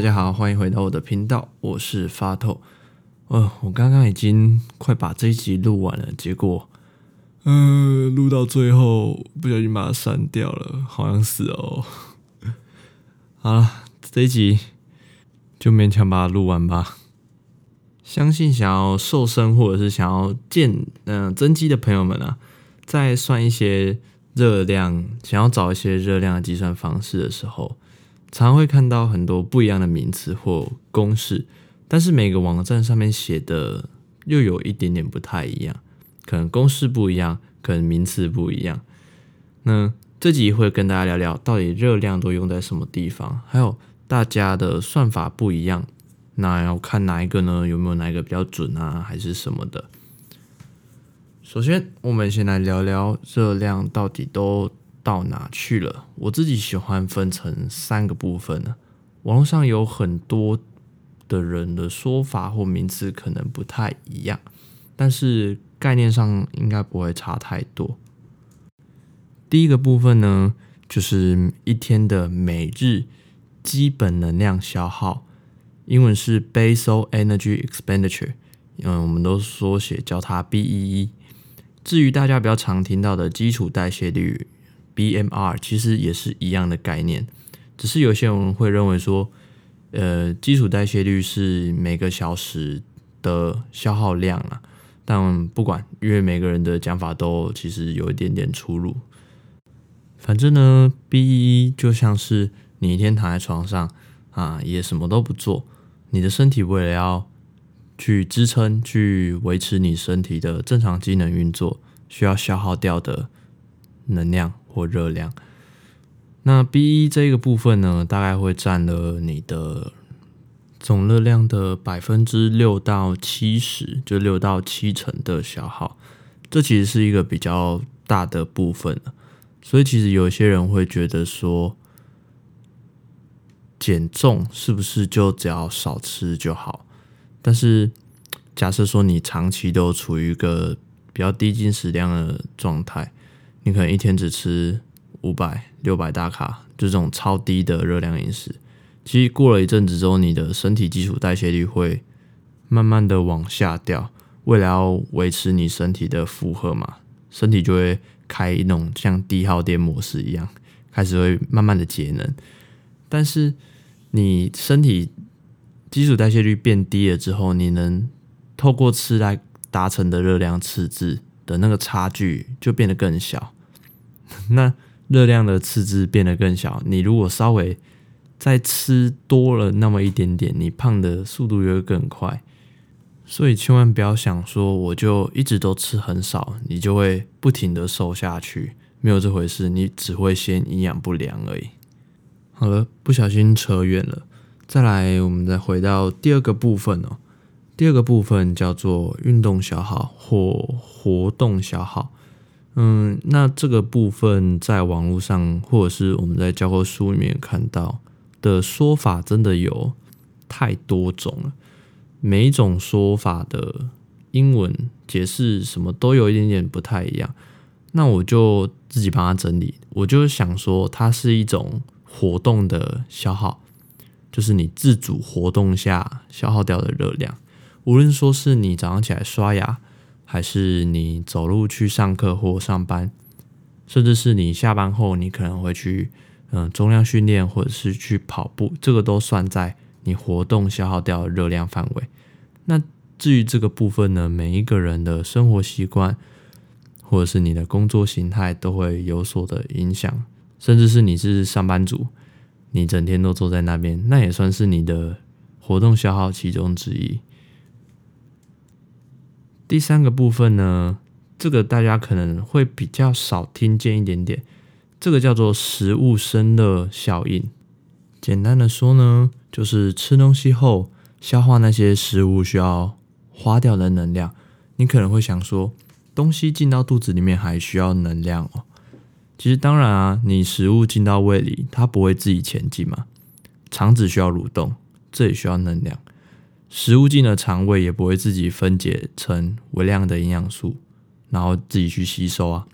大家好，欢迎回到我的频道，我是发透。呃，我刚刚已经快把这一集录完了，结果，嗯、录到最后不小心把它删掉了，好像是哦。好了，这一集就勉强把它录完吧。相信想要瘦身或者是想要健嗯、增肌的朋友们啊，在算一些热量，想要找一些热量的计算方式的时候，常会看到很多不一样的名词或公式，但是每个网站上面写的又有一点点不太一样，可能公式不一样，可能名词不一样。那这集会跟大家聊聊，到底热量都用在什么地方，还有大家的算法不一样，那要看哪一个呢？有没有哪一个比较准啊，还是什么的？首先，我们先来聊聊热量到底都到哪去了？我自己喜欢分成三个部分呢。网络上有很多的人的说法或名词可能不太一样，但是概念上应该不会差太多。第一个部分呢，就是一天的每日基本能量消耗，英文是 Basal Energy Expenditure，嗯，我们都缩写叫它 BEE。至于大家比较常听到的基础代谢率。BMR 其实也是一样的概念，只是有些人会认为说，呃，基础代谢率是每个小时的消耗量啊。但不管，因为每个人的讲法都其实有一点点出入。反正呢，BEE 就像是你一天躺在床上啊，也什么都不做，你的身体为了要去支撑、去维持你身体的正常机能运作，需要消耗掉的能量。或热量，那 B 一这个部分呢，大概会占了你的总热量的百分之六到七十，就六到七成的消耗。这其实是一个比较大的部分，所以其实有些人会觉得说，减重是不是就只要少吃就好？但是假设说你长期都处于一个比较低进食量的状态。你可能一天只吃五百、六百大卡，就这种超低的热量饮食。其实过了一阵子之后，你的身体基础代谢率会慢慢的往下掉。为了要维持你身体的负荷嘛，身体就会开一种像低耗电模式一样，开始会慢慢的节能。但是你身体基础代谢率变低了之后，你能透过吃来达成的热量赤字的那个差距就变得更小，那热量的赤字变得更小，你如果稍微再吃多了那么一点点，你胖的速度就会更快。所以千万不要想说我就一直都吃很少，你就会不停的瘦下去，没有这回事，你只会先营养不良而已。好了，不小心扯远了，再来，我们再回到第二个部分哦。第二个部分叫做运动消耗或活动消耗，嗯，那这个部分在网络上或者是我们在教科书里面看到的说法，真的有太多种了。每一种说法的英文解释什么都有一点点不太一样。那我就自己帮他整理，我就想说，它是一种活动的消耗，就是你自主活动下消耗掉的热量。无论说是你早上起来刷牙，还是你走路去上课或上班，甚至是你下班后你可能会去嗯重量训练或者是去跑步，这个都算在你活动消耗掉热量范围。那至于这个部分呢，每一个人的生活习惯或者是你的工作形态都会有所的影响，甚至是你是上班族，你整天都坐在那边，那也算是你的活动消耗其中之一。第三个部分呢，这个大家可能会比较少听见一点点，这个叫做食物生热效应。简单的说呢，就是吃东西后消化那些食物需要花掉的能量。你可能会想说，东西进到肚子里面还需要能量哦？其实当然啊，你食物进到胃里，它不会自己前进嘛，肠子需要蠕动，这也需要能量。食物进了肠胃也不会自己分解成微量的营养素，然后自己去吸收啊。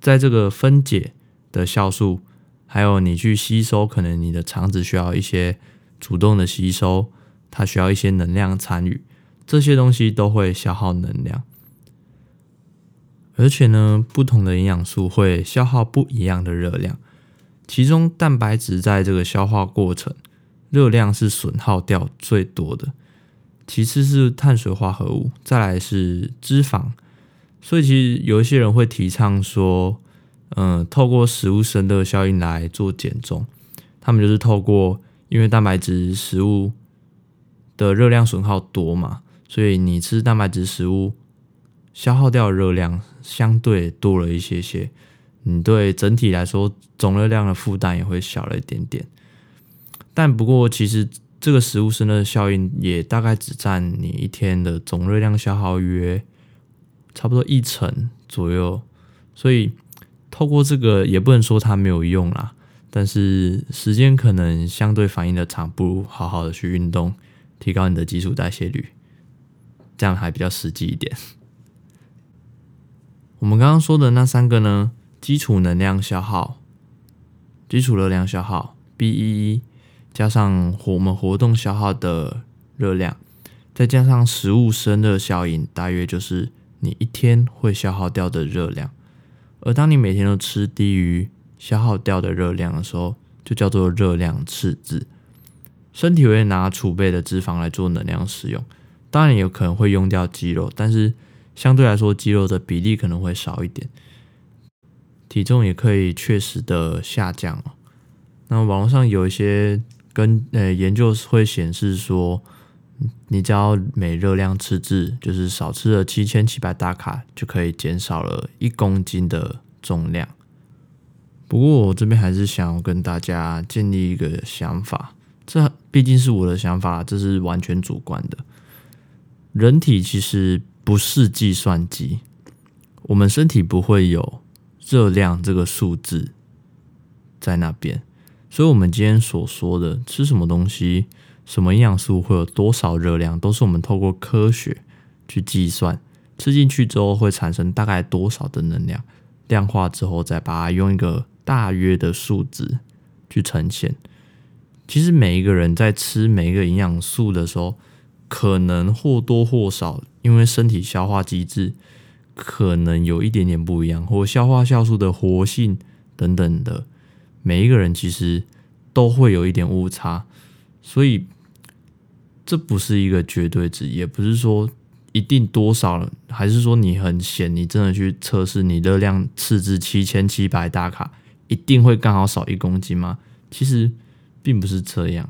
在这个分解的酵素，还有你去吸收，可能你的肠子需要一些主动的吸收，它需要一些能量参与，这些东西都会消耗能量。而且呢，不同的营养素会消耗不一样的热量，其中蛋白质在这个消化过程热量是损耗掉最多的，其次是碳水化合物，再来是脂肪。所以其实有一些人会提倡说，嗯、透过食物生热效应来做减重，他们就是透过因为蛋白质食物的热量损耗多嘛，所以你吃蛋白质食物消耗掉的热量相对多了一些些，你对整体来说总热量的负担也会小了一点点。但不过其实这个食物生热效应也大概只占你一天的总热量消耗约。差不多一成左右，所以透过这个也不能说它没有用啦，但是时间可能相对反应的长，不如好好的去运动，提高你的基础代谢率，这样还比较实际一点。我们刚刚说的那三个呢，基础能量消耗、基础热量消耗 （BEE） 加上我们活动消耗的热量，再加上食物生热效应，大约就是。你一天会消耗掉的热量，而当你每天都吃低于消耗掉的热量的时候，就叫做热量赤字。身体会拿储备的脂肪来做能量使用，当然有可能会用掉肌肉，但是相对来说肌肉的比例可能会少一点，体重也可以确实的下降。那网络上有一些跟呃研究会显示说。你只要每热量赤字，就是少吃了七千七百大卡，就可以减少了一公斤的重量。不过我这边还是想要跟大家建立一个想法，这毕竟是我的想法，这是完全主观的。人体其实不是计算机，我们身体不会有热量这个数字在那边，所以我们今天所说的吃什么东西。什么营养素会有多少热量，都是我们透过科学去计算，吃进去之后会产生大概多少的能量，量化之后再把它用一个大约的数值去呈现。其实每一个人在吃每一个营养素的时候，可能或多或少，因为身体消化机制可能有一点点不一样，或消化酵素的活性等等的，每一个人其实都会有一点误差，所以。这不是一个绝对值，也不是说一定多少，还是说你很闲，你真的去测试你热量赤字七千七百大卡，一定会刚好少一公斤吗？其实并不是这样，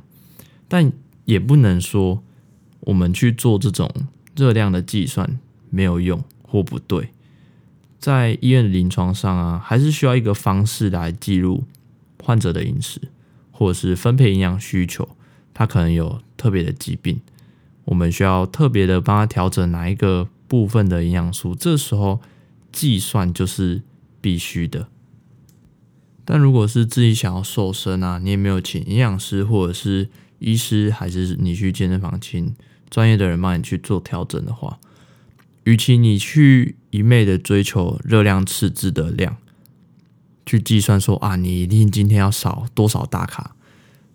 但也不能说我们去做这种热量的计算没有用或不对。在医院临床上啊，还是需要一个方式来记录患者的饮食，或者是分配营养需求。他可能有特别的疾病，我们需要特别的帮他调整哪一个部分的营养素，这时候计算就是必须的。但如果是自己想要瘦身啊，你也没有请营养师或者是医师，还是你去健身房请专业的人帮你去做调整的话，与其你去一昧的追求热量赤字的量，去计算说啊，你一定今天要少多少大卡。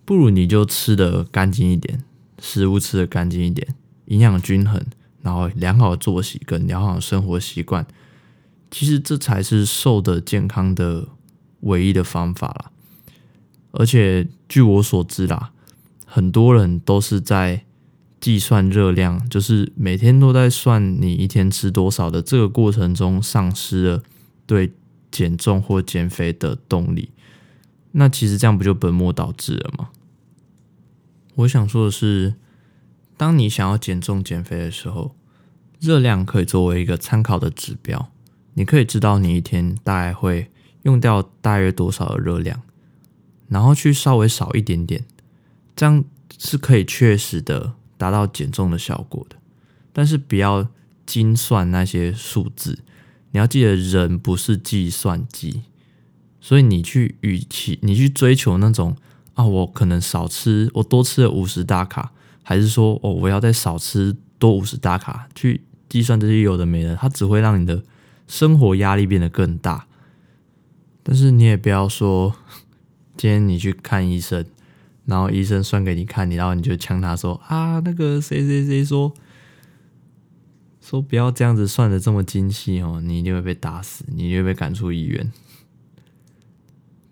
不如你就吃的干净一点，食物吃的干净一点，营养均衡，然后良好的作息跟良好的生活习惯，其实这才是瘦的健康的唯一的方法啦。而且据我所知啦，很多人都是在计算热量，就是每天都在算你一天吃多少的这个过程中，丧失了对减重或减肥的动力。那其实这样不就本末倒置了吗？我想说的是，当你想要减重减肥的时候，热量可以作为一个参考的指标，你可以知道你一天大概会用掉大约多少的热量，然后去稍微少一点点，这样是可以确实的达到减重的效果的。但是不要精算那些数字，你要记得人不是计算机。所以你去，与其你去追求那种啊，我可能少吃，我多吃了五十大卡，还是说哦，我要再少吃多五十大卡，去计算这些有的没的，它只会让你的生活压力变得更大。但是你也不要说，今天你去看医生，然后医生算给你看，你然后你就呛他说啊，那个谁谁谁说说不要这样子算的这么精细哦，你一定会被打死，你一定会被赶出医院。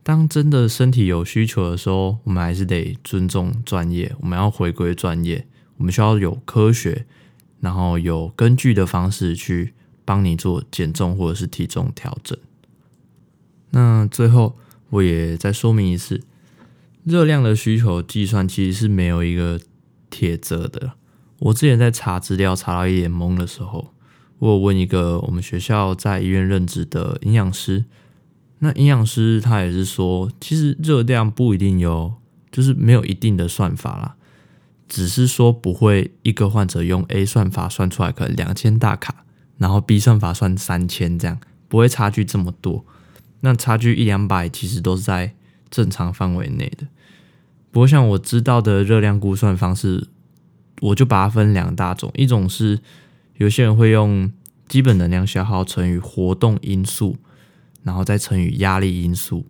当真的身体有需求的时候，我们还是得尊重专业，我们要回归专业，我们需要有科学，然后有根据的方式去帮你做减重或者是体重调整。那最后我也再说明一次。热量的需求计算其实是没有一个铁则的。我之前在查资料查到一脸懵的时候，我有问一个我们学校在医院任职的营养师，那营养师他也是说，其实热量不一定有，就是没有一定的算法啦，只是说不会一个患者用 A 算法算出来可能两千大卡，然后 B 算法算三千这样，不会差距这么多。那差距一两百其实都是在正常范围内的，不过像我知道的热量估算方式，我就把它分两大种，一种是有些人会用基本能量消耗乘以活动因素，然后再乘以压力因素。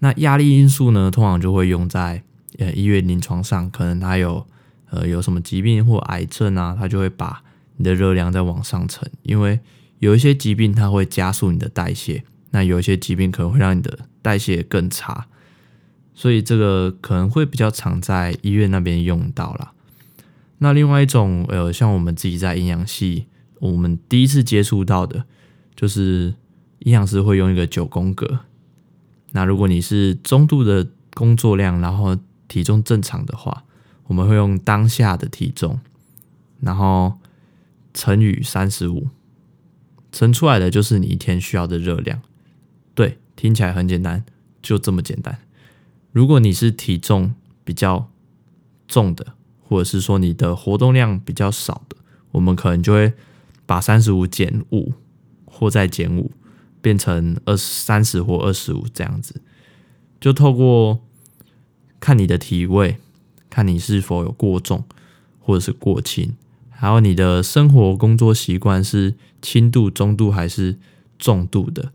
那压力因素呢，通常就会用在呃医院临床上，可能他有呃有什么疾病或癌症啊，他就会把你的热量再往上乘，因为有一些疾病它会加速你的代谢，那有一些疾病可能会让你的代谢更差。所以这个可能会比较常在医院那边用到啦。那另外一种，呃，像我们自己在营养系，我们第一次接触到的，就是营养师会用一个九宫格。那如果你是中度的工作量，然后体重正常的话，我们会用当下的体重，然后乘以三十五，乘出来的就是你一天需要的热量。对，听起来很简单，就这么简单。如果你是体重比较重的，或者是说你的活动量比较少的，我们可能就会把三十五减五，或再减五，变成二三十或二十五这样子。就透过看你的体位，看你是否有过重或者是过轻，还有你的生活工作习惯是轻度、中度还是重度的，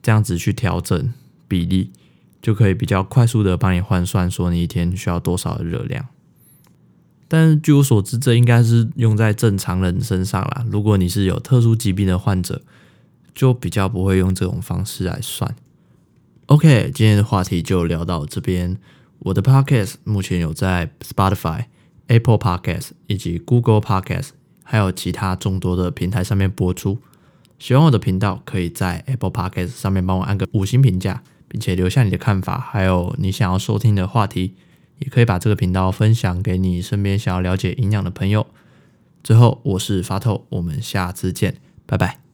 这样子去调整比例。就可以比较快速的帮你换算，说你一天需要多少的热量。但据我所知，这应该是用在正常人身上啦。如果你是有特殊疾病的患者，就比较不会用这种方式来算。OK，今天的话题就聊到这边。我的 Podcast 目前有在 Spotify、Apple Podcast 以及 Google Podcast，还有其他众多的平台上面播出。喜欢我的频道，可以在 Apple Podcast 上面帮我按个五星评价。并且留下你的看法，还有你想要收听的话题，也可以把这个频道分享给你身边想要了解营养的朋友。最后，我是发透，我们下次见，拜拜。